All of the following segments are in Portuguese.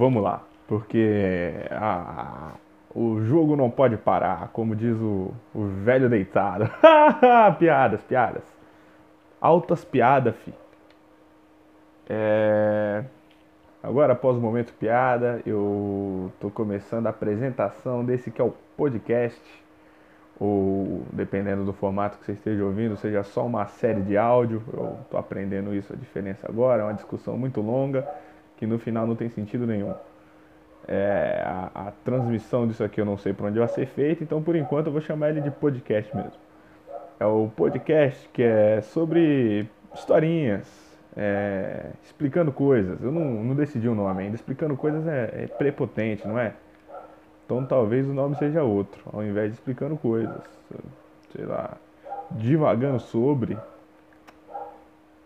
vamos lá, porque a, o jogo não pode parar, como diz o, o velho deitado. piadas, piadas. Altas piadas, fi. É... Agora, após o momento piada, eu tô começando a apresentação desse que é o podcast, ou dependendo do formato que você esteja ouvindo, seja só uma série de áudio. Eu tô aprendendo isso, a diferença agora, é uma discussão muito longa que no final não tem sentido nenhum. É, a, a, transmissão disso aqui eu não sei para onde vai ser feita, então por enquanto eu vou chamar ele de podcast mesmo. É o podcast que é sobre historinhas, é, explicando coisas. Eu não, não, decidi o nome ainda. Explicando coisas é, é, prepotente, não é? Então talvez o nome seja outro, ao invés de explicando coisas. Sei lá, divagando sobre.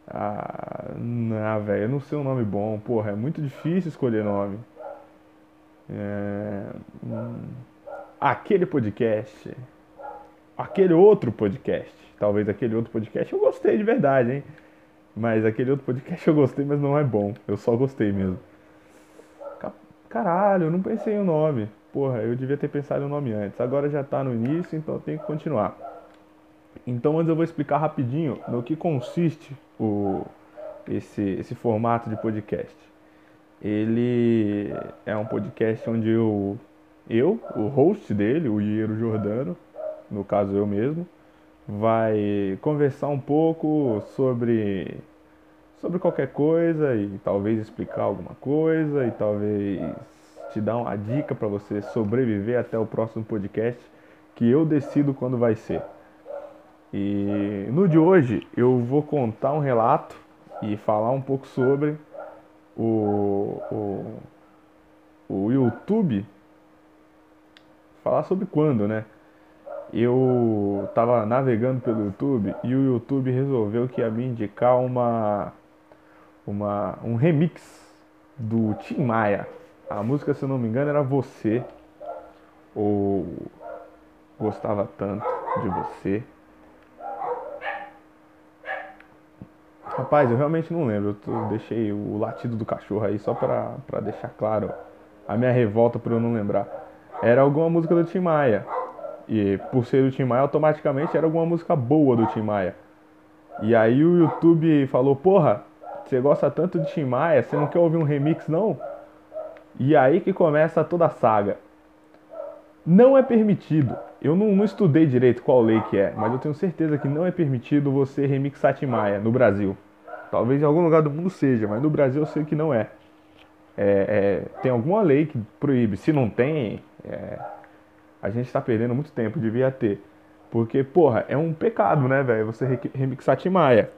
Ah, não, velho, eu não sei um nome bom. Porra, é muito difícil escolher nome. É, hum, aquele podcast, aquele outro podcast, talvez aquele outro podcast eu gostei de verdade, hein? Mas aquele outro podcast eu gostei, mas não é bom. Eu só gostei mesmo. Caralho, eu não pensei no nome. Porra, eu devia ter pensado no nome antes. Agora já tá no início, então eu tenho que continuar. Então antes eu vou explicar rapidinho no que consiste o, esse, esse formato de podcast ele é um podcast onde eu, eu o host dele, o Iero Jordano, no caso eu mesmo, vai conversar um pouco sobre sobre qualquer coisa e talvez explicar alguma coisa e talvez te dar uma dica para você sobreviver até o próximo podcast que eu decido quando vai ser. E no de hoje eu vou contar um relato e falar um pouco sobre o, o, o YouTube falar sobre quando, né? Eu tava navegando pelo YouTube e o YouTube resolveu que ia me indicar uma, uma um remix do Tim Maia. A música, se eu não me engano, era Você ou Gostava Tanto de Você. Rapaz, eu realmente não lembro. Eu deixei o latido do cachorro aí só pra, pra deixar claro a minha revolta por eu não lembrar. Era alguma música do Tim Maia. E por ser do Tim Maia, automaticamente era alguma música boa do Tim Maia. E aí o YouTube falou: Porra, você gosta tanto de Tim Maia, você não quer ouvir um remix não? E aí que começa toda a saga. Não é permitido. Eu não, não, estudei direito qual lei que é, mas eu tenho certeza que não é permitido você remixar Tim Maia no Brasil. Talvez em algum lugar do mundo seja, mas no Brasil eu sei que não é. é, é tem alguma lei que proíbe. Se não tem, é, a gente está perdendo muito tempo, devia ter. Porque, porra, é um pecado, né, velho? Você remixar Tim Maia.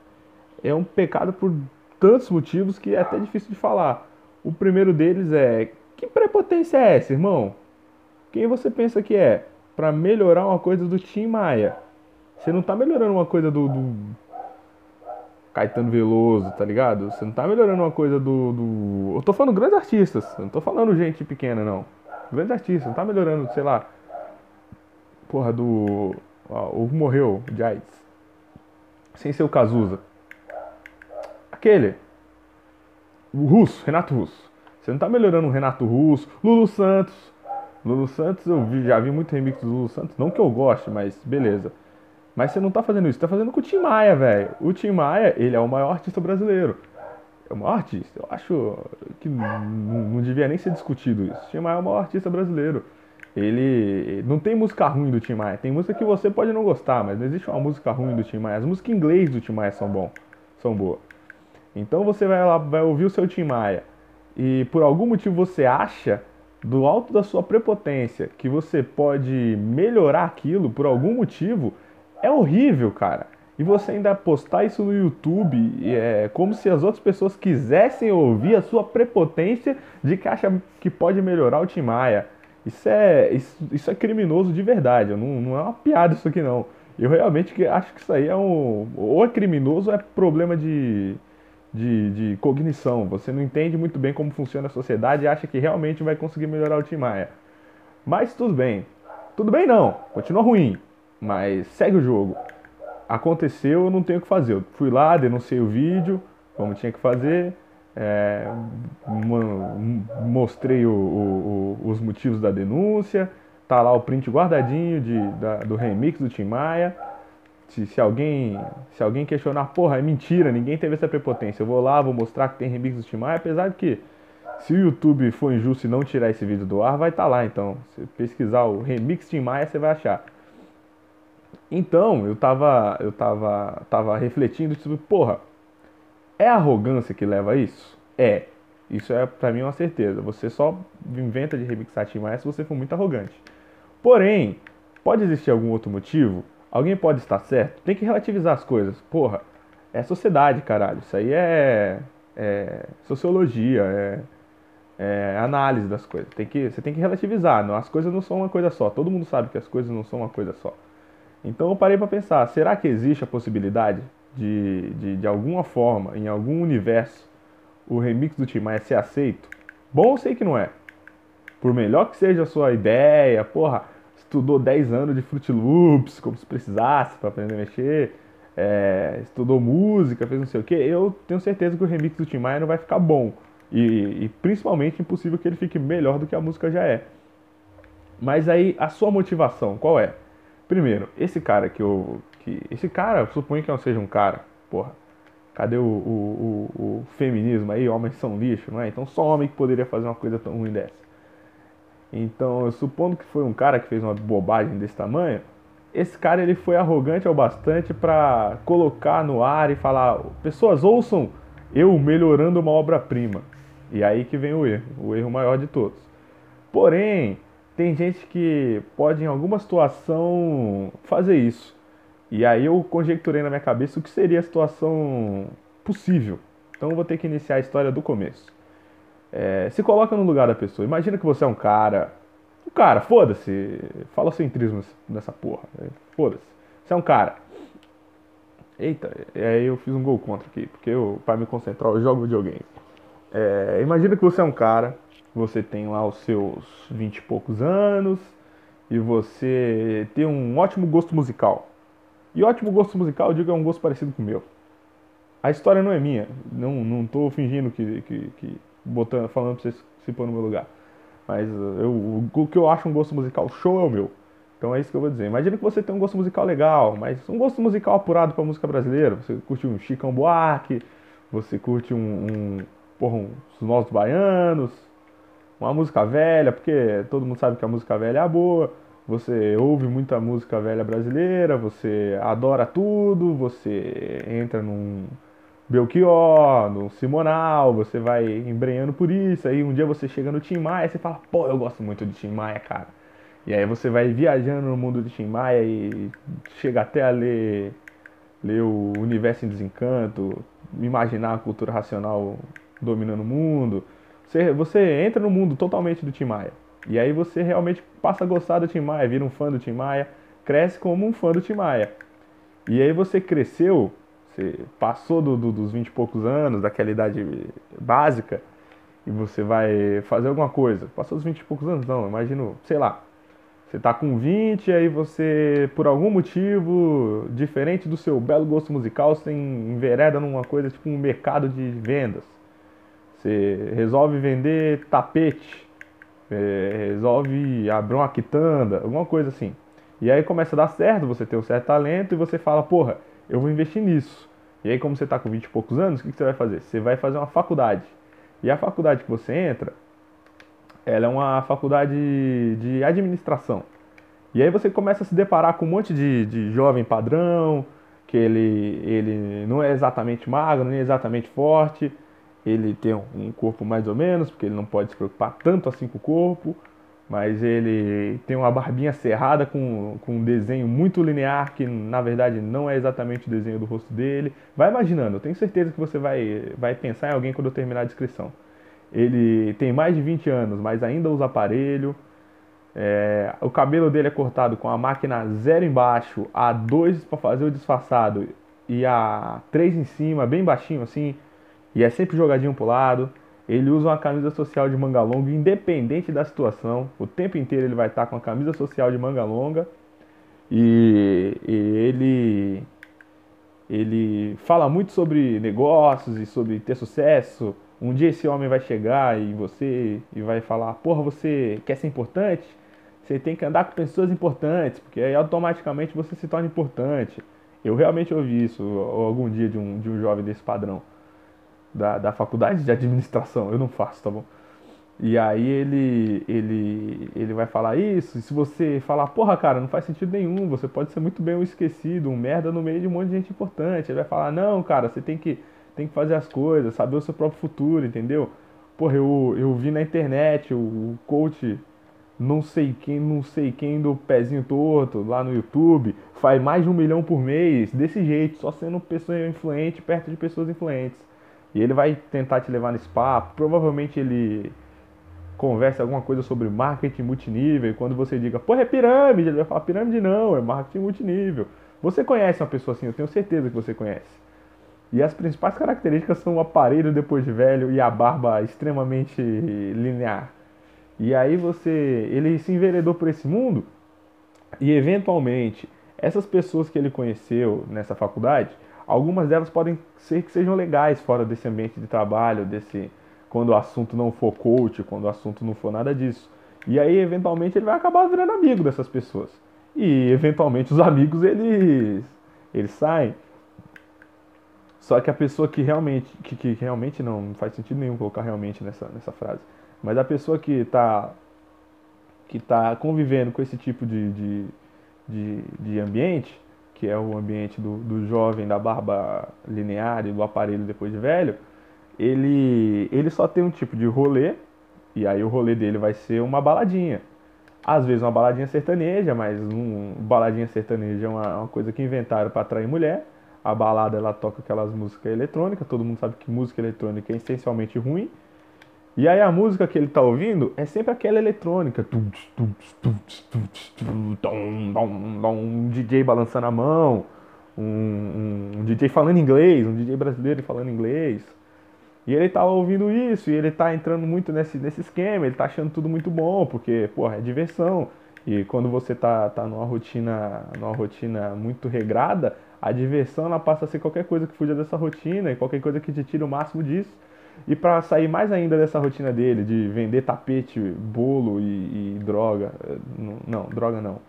É um pecado por tantos motivos que é até difícil de falar. O primeiro deles é: que prepotência é essa, irmão? Quem você pensa que é? Para melhorar uma coisa do Tim Maia. Você não tá melhorando uma coisa do, do, Caetano Veloso, tá ligado? Você não tá melhorando uma coisa do, do. Eu tô falando grandes artistas, eu não tô falando gente pequena, não. Grandes artistas, não tá melhorando, sei lá. Porra, do. o morreu de AIDS. Sem ser o Cazuza. Aquele. O Russo, Renato Russo. Você não tá melhorando o Renato Russo, Lulu Santos. Lulu Santos, eu vi, já vi muito remix do Lulu Santos. Não que eu goste, mas beleza. Mas você não tá fazendo isso, tá fazendo com o Tim Maia, velho. O Tim Maia, ele é o maior artista brasileiro. É o maior artista. Eu acho que não, não devia nem ser discutido isso. O Tim Maia é o maior artista brasileiro. Ele não tem música ruim do Tim Maia. Tem música que você pode não gostar, mas não existe uma música ruim do Tim Maia. As músicas em inglês do Tim Maia são bom, são boas. Então você vai lá, vai ouvir o seu Tim Maia e por algum motivo você acha do alto da sua prepotência que você pode melhorar aquilo por algum motivo, é horrível, cara. E você ainda postar isso no YouTube é como se as outras pessoas quisessem ouvir a sua prepotência de que acha que pode melhorar o Tim Maia. Isso é, isso, isso é criminoso de verdade. Não, não é uma piada isso aqui não. Eu realmente acho que isso aí é um. Ou é criminoso ou é problema de, de, de, cognição. Você não entende muito bem como funciona a sociedade e acha que realmente vai conseguir melhorar o Tim Maia. Mas tudo bem. Tudo bem não, continua ruim, mas segue o jogo. Aconteceu, eu não tenho o que fazer. Eu fui lá, denunciei o vídeo, como tinha que fazer, é, mostrei o, o, o, os motivos da denúncia, tá lá o print guardadinho de, da, do remix do Tim Maia. Se, se, alguém, se alguém questionar, porra, é mentira, ninguém teve essa prepotência. Eu vou lá, vou mostrar que tem remix do Tim Maia, apesar de que se o YouTube for injusto e não tirar esse vídeo do ar, vai estar tá lá. Então, se pesquisar o remix Tim Maia, você vai achar. Então, eu tava, eu tava, tava refletindo sobre, porra, é arrogância que leva a isso? É. Isso é para mim uma certeza. Você só inventa de remixar Tim Maia se você for muito arrogante. Porém, pode existir algum outro motivo? Alguém pode estar certo? Tem que relativizar as coisas. Porra, é sociedade, caralho. Isso aí é, é sociologia, é, é, análise das coisas. Tem que, você tem que relativizar. Não, as coisas não são uma coisa só. Todo mundo sabe que as coisas não são uma coisa só. Então eu parei para pensar: será que existe a possibilidade de, de, de alguma forma, em algum universo, o remix do Tim Maia ser aceito? Bom, eu sei que não é. Por melhor que seja a sua ideia, porra, estudou 10 anos de Fruit Loops, como se precisasse para aprender a mexer, é, estudou música, fez não sei o que, eu tenho certeza que o remix do Tim Maia não vai ficar bom. E, e principalmente impossível que ele fique melhor do que a música já é. Mas aí, a sua motivação, qual é? Primeiro, esse cara que eu. Que, esse cara, suponho que não seja um cara, porra. Cadê o, o, o, o, feminismo aí? Homens são lixo, não é? Então só homem que poderia fazer uma coisa tão ruim dessa. Então, eu supondo que foi um cara que fez uma bobagem desse tamanho, esse cara ele foi arrogante ao bastante para colocar no ar e falar: pessoas ouçam eu melhorando uma obra-prima. E aí que vem o erro, o erro maior de todos. Porém, tem gente que pode em alguma situação fazer isso. E aí eu conjecturei na minha cabeça o que seria a situação possível. Então eu vou ter que iniciar a história do começo. É, se coloca no lugar da pessoa. Imagina que você é um cara. Um cara, foda-se. Fala centrismo nessa porra. Né? Foda-se. Você é um cara. Eita, aí eu fiz um gol contra aqui, porque eu, para me concentrar eu jogo videogame. É, imagina que você é um cara você tem lá os seus vinte e poucos anos e você tem um ótimo gosto musical. E ótimo gosto musical, eu digo, é um gosto parecido com o meu. A história não é minha, não, não tô fingindo que, que, que botando, falando pra você se pôr no meu lugar. Mas eu, o que eu acho um gosto musical show é o meu. Então é isso que eu vou dizer. Imagina que você tem um gosto musical legal, mas um gosto musical apurado para música brasileira. Você curte um Chicão Buarque, você curte um, um porra, uns Novos Baianos, uma música velha, porque todo mundo sabe que a música velha é boa. Você ouve muita música velha brasileira, você adora tudo, você entra num Belchior, no Simonal, você vai embrenhando por isso. Aí um dia você chega no Tim Maia e você fala, pô, eu gosto muito de Tim Maia, cara. E aí você vai viajando no mundo de Tim Maia e chega até a ler, ler o Universo em Desencanto, imaginar a cultura racional dominando o mundo. Você, você entra no mundo totalmente do Tim Maia. E aí você realmente passa a gostar do Tim Maia, vira um fã do Tim Maia, cresce como um fã do Tim Maia. E aí você cresceu, você passou do, do, dos 20 e poucos anos, daquela idade básica, e você vai fazer alguma coisa. Passou dos 20 e poucos anos? Não, imagino, sei lá. Você tá com 20 e aí você, por algum motivo, diferente do seu belo gosto musical, você envereda numa coisa tipo um mercado de vendas você resolve vender tapete, é, resolve abrir uma quitanda, alguma coisa assim. E aí começa a dar certo, você tem um certo talento e você fala, porra, eu vou investir nisso. E aí, como você está com 20 e poucos anos, o que, que você vai fazer? Você vai fazer uma faculdade. E a faculdade que você entra, ela é uma faculdade de administração. E aí você começa a se deparar com um monte de, de jovem padrão, que ele, ele não é exatamente magro, nem exatamente forte, ele tem um corpo mais ou menos, porque ele não pode se preocupar tanto assim com o corpo, mas ele tem uma barbinha cerrada com, com um desenho muito linear, que na verdade não é exatamente o desenho do rosto dele. Vai imaginando, eu tenho certeza que você vai, vai pensar em alguém quando eu terminar a descrição. Ele tem mais de 20 anos, mas ainda usa aparelho. É, o cabelo dele é cortado com a máquina zero embaixo, a 2 para fazer o disfarçado e a 3 em cima, bem baixinho assim, e é sempre jogadinho pro lado. Ele usa uma camisa social de manga longa, independente da situação. O tempo inteiro ele vai estar com a camisa social de manga longa. E, e ele ele fala muito sobre negócios e sobre ter sucesso Um dia esse homem vai chegar e você e vai falar: Porra, você quer ser importante? Você tem que andar com pessoas importantes, porque aí automaticamente você se torna importante. Eu realmente ouvi isso algum dia de um, de um jovem desse padrão, da, da faculdade de administração. Eu não faço, tá bom? E aí ele, ele, ele vai falar isso, e se você falar, porra, cara, não faz sentido nenhum, você pode ser muito bem um esquecido, um merda no meio de um monte de gente importante. Ele vai falar, não, cara, você tem que, tem que fazer as coisas, saber o seu próprio futuro, entendeu? Porra, eu, eu vi na internet o, o coach não sei quem, não sei quem do pezinho torto lá no YouTube, faz mais de um milhão por mês, desse jeito, só sendo pessoa influente perto de pessoas influentes. E ele vai tentar te levar nesse papo, provavelmente ele conversa alguma coisa sobre marketing multinível, e quando você diga, porra, é pirâmide, ele vai falar, pirâmide não, é marketing multinível. Você conhece uma pessoa assim, eu tenho certeza que você conhece. E as principais características são o aparelho depois de velho e a barba extremamente linear. E aí você, ele se enveredou por esse mundo e eventualmente essas pessoas que ele conheceu nessa faculdade, algumas delas podem ser que sejam legais fora desse ambiente de trabalho, desse quando o assunto não for coach, quando o assunto não for nada disso. E aí eventualmente ele vai acabar virando amigo dessas pessoas. E eventualmente os amigos eles eles saem. Só que a pessoa que realmente que, que realmente não, não faz sentido nenhum colocar realmente nessa nessa frase mas a pessoa que está que tá convivendo com esse tipo de, de, de, de ambiente, que é o ambiente do, do jovem da barba linear e do aparelho depois de velho, ele, ele só tem um tipo de rolê, e aí o rolê dele vai ser uma baladinha. Às vezes uma baladinha sertaneja, mas um baladinha sertaneja é uma, uma coisa que inventaram para atrair mulher. A balada ela toca aquelas músicas eletrônicas, todo mundo sabe que música eletrônica é essencialmente ruim. E aí a música que ele tá ouvindo é sempre aquela eletrônica. Um DJ balançando a mão, um, um, DJ falando inglês, um DJ brasileiro falando inglês. E ele tá ouvindo isso, e ele tá entrando muito nesse, nesse esquema, ele tá achando tudo muito bom, porque, porra, é diversão. E quando você tá, tá numa rotina, numa rotina muito regrada, a diversão ela passa a ser qualquer coisa que fuja dessa rotina e qualquer coisa que te tire o máximo disso. E para sair mais ainda dessa rotina dele de vender tapete, bolo e, e droga, eh, não, droga não,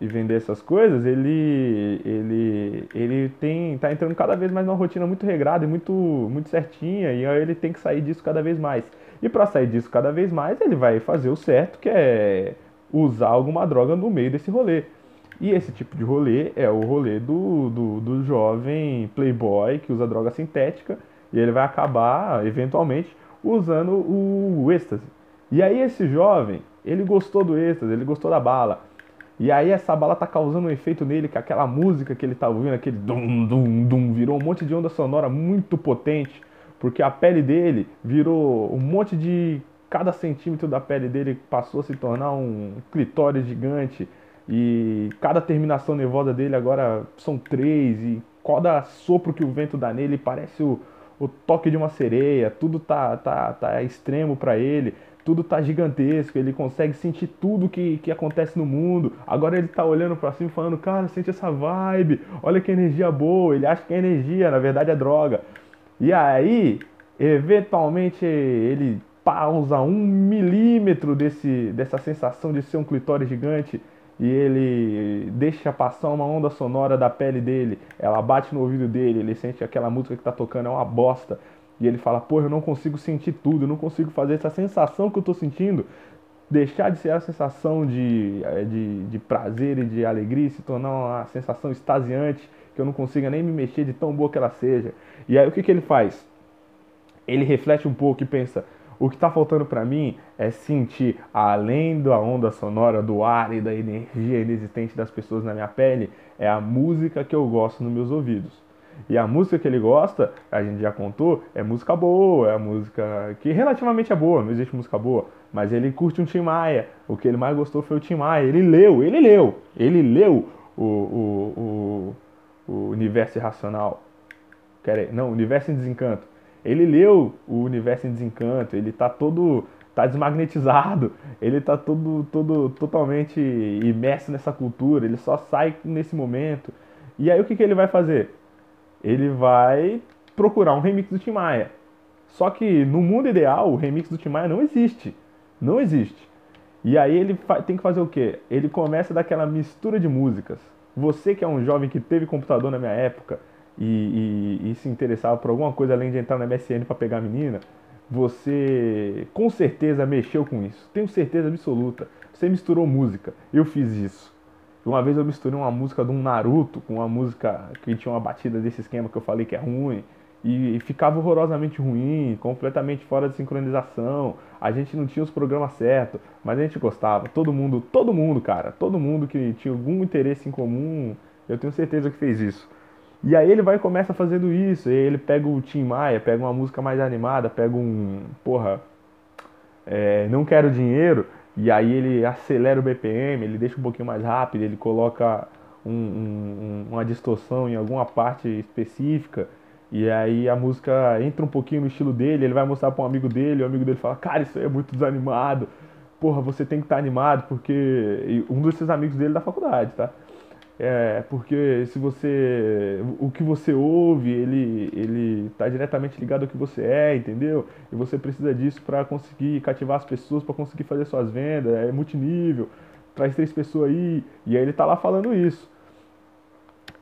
e vender essas coisas, ele ele ele tem tá entrando cada vez mais numa rotina muito regrada e muito muito certinha e aí ele tem que sair disso cada vez mais. E para sair disso cada vez mais, ele vai fazer o certo, que é usar alguma droga no meio desse rolê. E esse tipo de rolê é o rolê do, do, do jovem playboy que usa droga sintética e ele vai acabar, eventualmente, usando o, êxtase. E aí esse jovem, ele gostou do êxtase, ele gostou da bala. E aí essa bala tá causando um efeito nele, que aquela música que ele tá ouvindo, aquele dum dum dum, virou um monte de onda sonora muito potente, porque a pele dele virou um monte de cada centímetro da pele dele passou a se tornar um clitóris gigante e cada terminação nervosa dele agora são três e cada sopro que o vento dá nele parece o, o toque de uma sereia, tudo tá, tá, tá extremo para ele, tudo tá gigantesco, ele consegue sentir tudo que, que acontece no mundo. Agora ele tá olhando para cima falando, cara, sente essa vibe, olha que energia boa. Ele acha que é energia, na verdade é droga. E aí, eventualmente, ele pausa um milímetro desse, dessa sensação de ser um clitóris gigante e ele deixa passar uma onda sonora da pele dele, ela bate no ouvido dele, ele sente aquela música que tá tocando é uma bosta, e ele fala, pô, eu não consigo sentir tudo, eu não consigo fazer essa sensação que eu tô sentindo, deixar de ser a sensação de, eh, de, de prazer e de alegria, se tornar uma sensação extasiante, que eu não consiga nem me mexer de tão boa que ela seja. E aí o que, que ele faz? Ele reflete um pouco e pensa, o que está faltando para mim é sentir, além da onda sonora, do ar e da energia inexistente das pessoas na minha pele, é a música que eu gosto nos meus ouvidos. E a música que ele gosta, a gente já contou, é música boa, é música que relativamente é boa, não existe música boa, mas ele curte um Tim Maia. O que ele mais gostou foi o Tim Maia. Ele leu, ele leu, ele leu o, o, o, o Universo Irracional. Não, Universo em Desencanto ele leu o universo em desencanto, ele tá todo tá desmagnetizado, ele tá todo, todo totalmente imerso nessa cultura, ele só sai nesse momento. E aí o que, que ele vai fazer? Ele vai procurar um remix do Tim Maia. Só que no mundo ideal, o remix do Tim Maia não existe. Não existe. E aí ele tem que fazer o quê? Ele começa daquela mistura de músicas. Você que é um jovem que teve computador na minha época e, e, e se interessava por alguma coisa além de entrar na MSN para pegar a menina, você com certeza mexeu com isso. Tenho certeza absoluta. Você misturou música. Eu fiz isso. Uma vez eu misturei uma música de um Naruto com uma música que tinha uma batida desse esquema que eu falei que é ruim. E, ficava horrorosamente ruim, completamente fora de sincronização. A gente não tinha os programas certos, mas a gente gostava. Todo mundo, todo mundo, cara, todo mundo que tinha algum interesse em comum, eu tenho certeza que fez isso. E aí ele vai e começa fazendo isso. E ele pega o Tim Maia, pega uma música mais animada, pega um. Porra. É, não quero dinheiro. E aí ele acelera o BPM, ele deixa um pouquinho mais rápido, ele coloca um, um, uma distorção em alguma parte específica. E aí a música entra um pouquinho no estilo dele, ele vai mostrar para um amigo dele, o amigo dele fala, cara, isso aí é muito desanimado. Porra, você tem que estar tá animado, porque. E um dos seus amigos dele é da faculdade, tá? É, porque se você. O que você ouve, ele ele está diretamente ligado ao que você é, entendeu? E você precisa disso para conseguir cativar as pessoas, para conseguir fazer suas vendas, é multinível, traz três pessoas aí, e aí ele está lá falando isso.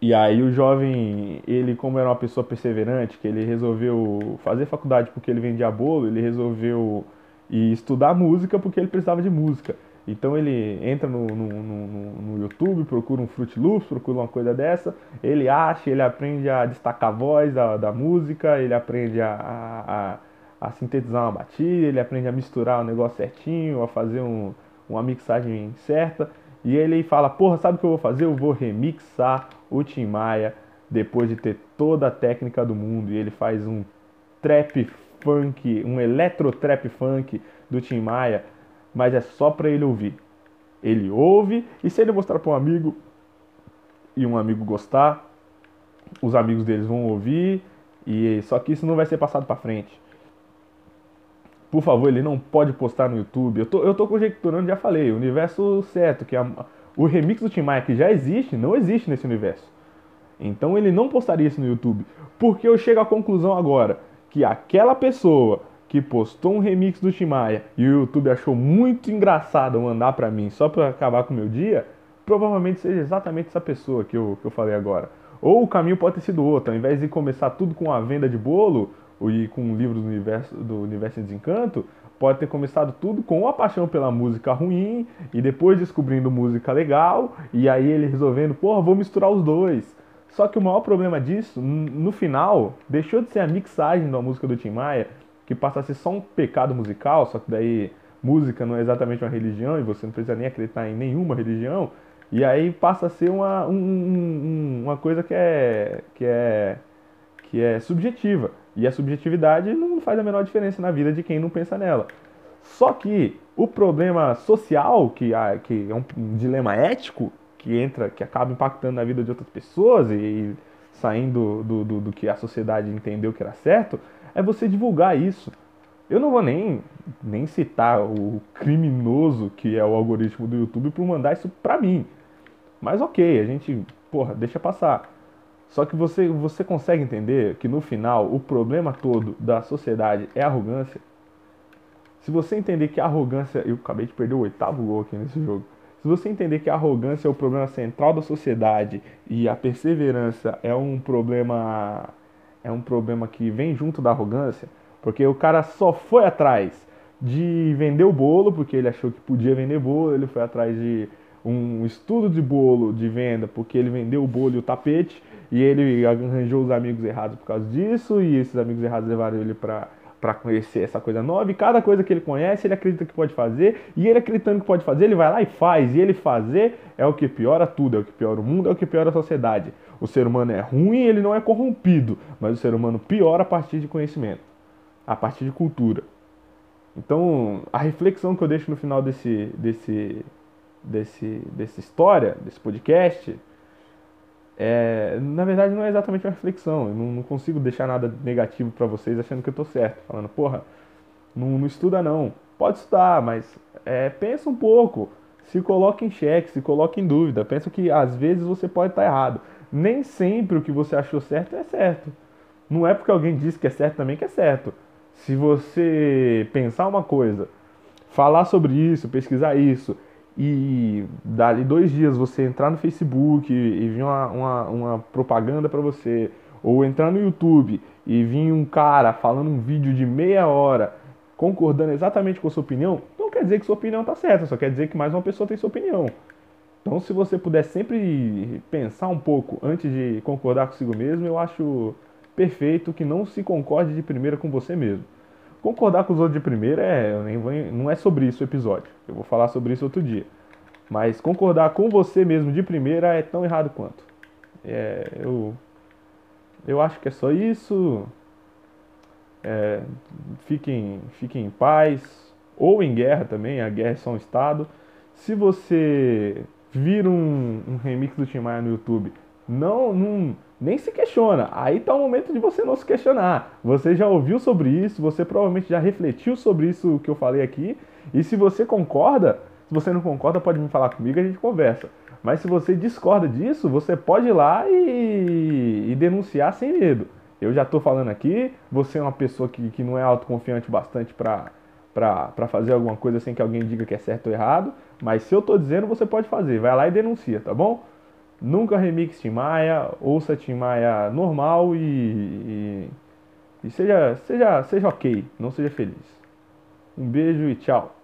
E aí o jovem, ele como era uma pessoa perseverante, que ele resolveu fazer faculdade porque ele vendia bolo, ele resolveu estudar música porque ele precisava de música. Então ele entra no, no, no, no, YouTube, procura um Fruit Loops, procura uma coisa dessa, ele acha, ele aprende a destacar a voz da, da música, ele aprende a, a, a, sintetizar uma batida, ele aprende a misturar o negócio certinho, a fazer um, uma mixagem certa, e ele fala, porra, sabe o que eu vou fazer? Eu vou remixar o Tim Maia depois de ter toda a técnica do mundo, e ele faz um trap funk, um eletro trap funk do Tim Maia, mas é só para ele ouvir. Ele ouve e se ele mostrar para um amigo e um amigo gostar, os amigos deles vão ouvir e só que isso não vai ser passado para frente. Por favor, ele não pode postar no YouTube. Eu tô, eu tô conjecturando, já falei, o universo certo, que a, o remix do Tim Maia que já existe, não existe nesse universo. Então ele não postaria isso no YouTube. Porque eu chego à conclusão agora que aquela pessoa que postou um remix do Timaya e o YouTube achou muito engraçado mandar para mim só para acabar com o meu dia, provavelmente seja exatamente essa pessoa que eu, que eu falei agora. Ou o caminho pode ter sido outro, ao invés de começar tudo com a venda de bolo e com livros do universo, do universo de desencanto, pode ter começado tudo com a paixão pela música ruim e depois descobrindo música legal e aí ele resolvendo, porra, vou misturar os dois. Só que o maior problema disso, no final, deixou de ser a mixagem da música do Tim Maia que passa a ser só um pecado musical, só que daí música não é exatamente uma religião e você não precisa nem acreditar em nenhuma religião, e aí passa a ser uma, um, um, uma coisa que é, que, é, que é subjetiva. E a subjetividade não faz a menor diferença na vida de quem não pensa nela. Só que o problema social, que, que é um, um dilema ético, que entra, que acaba impactando na vida de outras pessoas e, e saindo do, do, do que a sociedade entendeu que era certo, é você divulgar isso. Eu não vou nem, nem citar o criminoso que é o algoritmo do YouTube por mandar isso pra mim. Mas ok, a gente, porra, deixa passar. Só que você, você consegue entender que no final o problema todo da sociedade é arrogância. Se você entender que a arrogância. Eu acabei de perder o oitavo gol aqui nesse jogo. Se você entender que a arrogância é o problema central da sociedade e a perseverança é um problema é um problema que vem junto da arrogância, porque o cara só foi atrás de vender o bolo, porque ele achou que podia vender bolo, ele foi atrás de um estudo de bolo de venda, porque ele vendeu o bolo e o tapete, e ele arranjou os amigos errados por causa disso, e esses amigos errados levaram ele para para conhecer essa coisa nova, e cada coisa que ele conhece, ele acredita que pode fazer, e ele acreditando que pode fazer, ele vai lá e faz, e ele fazer é o que piora tudo, é o que piora o mundo, é o que piora a sociedade. O ser humano é ruim, ele não é corrompido, mas o ser humano piora a partir de conhecimento, a partir de cultura. Então, a reflexão que eu deixo no final desse, desse, desse, dessa história, desse podcast, é, na verdade não é exatamente uma reflexão. Eu não, não consigo deixar nada negativo para vocês achando que eu tô certo. Falando, porra, não, não estuda não. Pode estudar, mas é, pensa um pouco. Se coloque em xeque, se coloque em dúvida. Pensa que às vezes você pode estar errado. Nem sempre o que você achou certo é certo. Não é porque alguém disse que é certo também que é certo. Se você pensar uma coisa, falar sobre isso, pesquisar isso, e dali dois dias você entrar no Facebook e vir uma, uma, uma propaganda para você, ou entrar no YouTube e vir um cara falando um vídeo de meia hora concordando exatamente com a sua opinião, não quer dizer que sua opinião está certa, só quer dizer que mais uma pessoa tem sua opinião. Então, se você puder sempre pensar um pouco antes de concordar consigo mesmo, eu acho perfeito que não se concorde de primeira com você mesmo. Concordar com os outros de primeira é, não é sobre isso o episódio. Eu vou falar sobre isso outro dia. Mas concordar com você mesmo de primeira é tão errado quanto. É, eu, eu acho que é só isso. É, fiquem, fiquem em paz. Ou em guerra também, a guerra é só um estado. Se você vir um, um remix do Tim Maia no YouTube, não, não, nem se questiona. Aí está o momento de você não se questionar. Você já ouviu sobre isso, você provavelmente já refletiu sobre isso que eu falei aqui. E se você concorda, se você não concorda, pode me falar comigo, a gente conversa. Mas se você discorda disso, você pode ir lá e, e denunciar sem medo. Eu já estou falando aqui, você é uma pessoa que, que não é autoconfiante bastante para para fazer alguma coisa sem que alguém diga que é certo ou errado, mas se eu estou dizendo, você pode fazer. Vai lá e denuncia, tá bom? Nunca remix Tim Maia, ouça Tim Maia normal e, e, e seja, seja, seja ok, não seja feliz. Um beijo e tchau.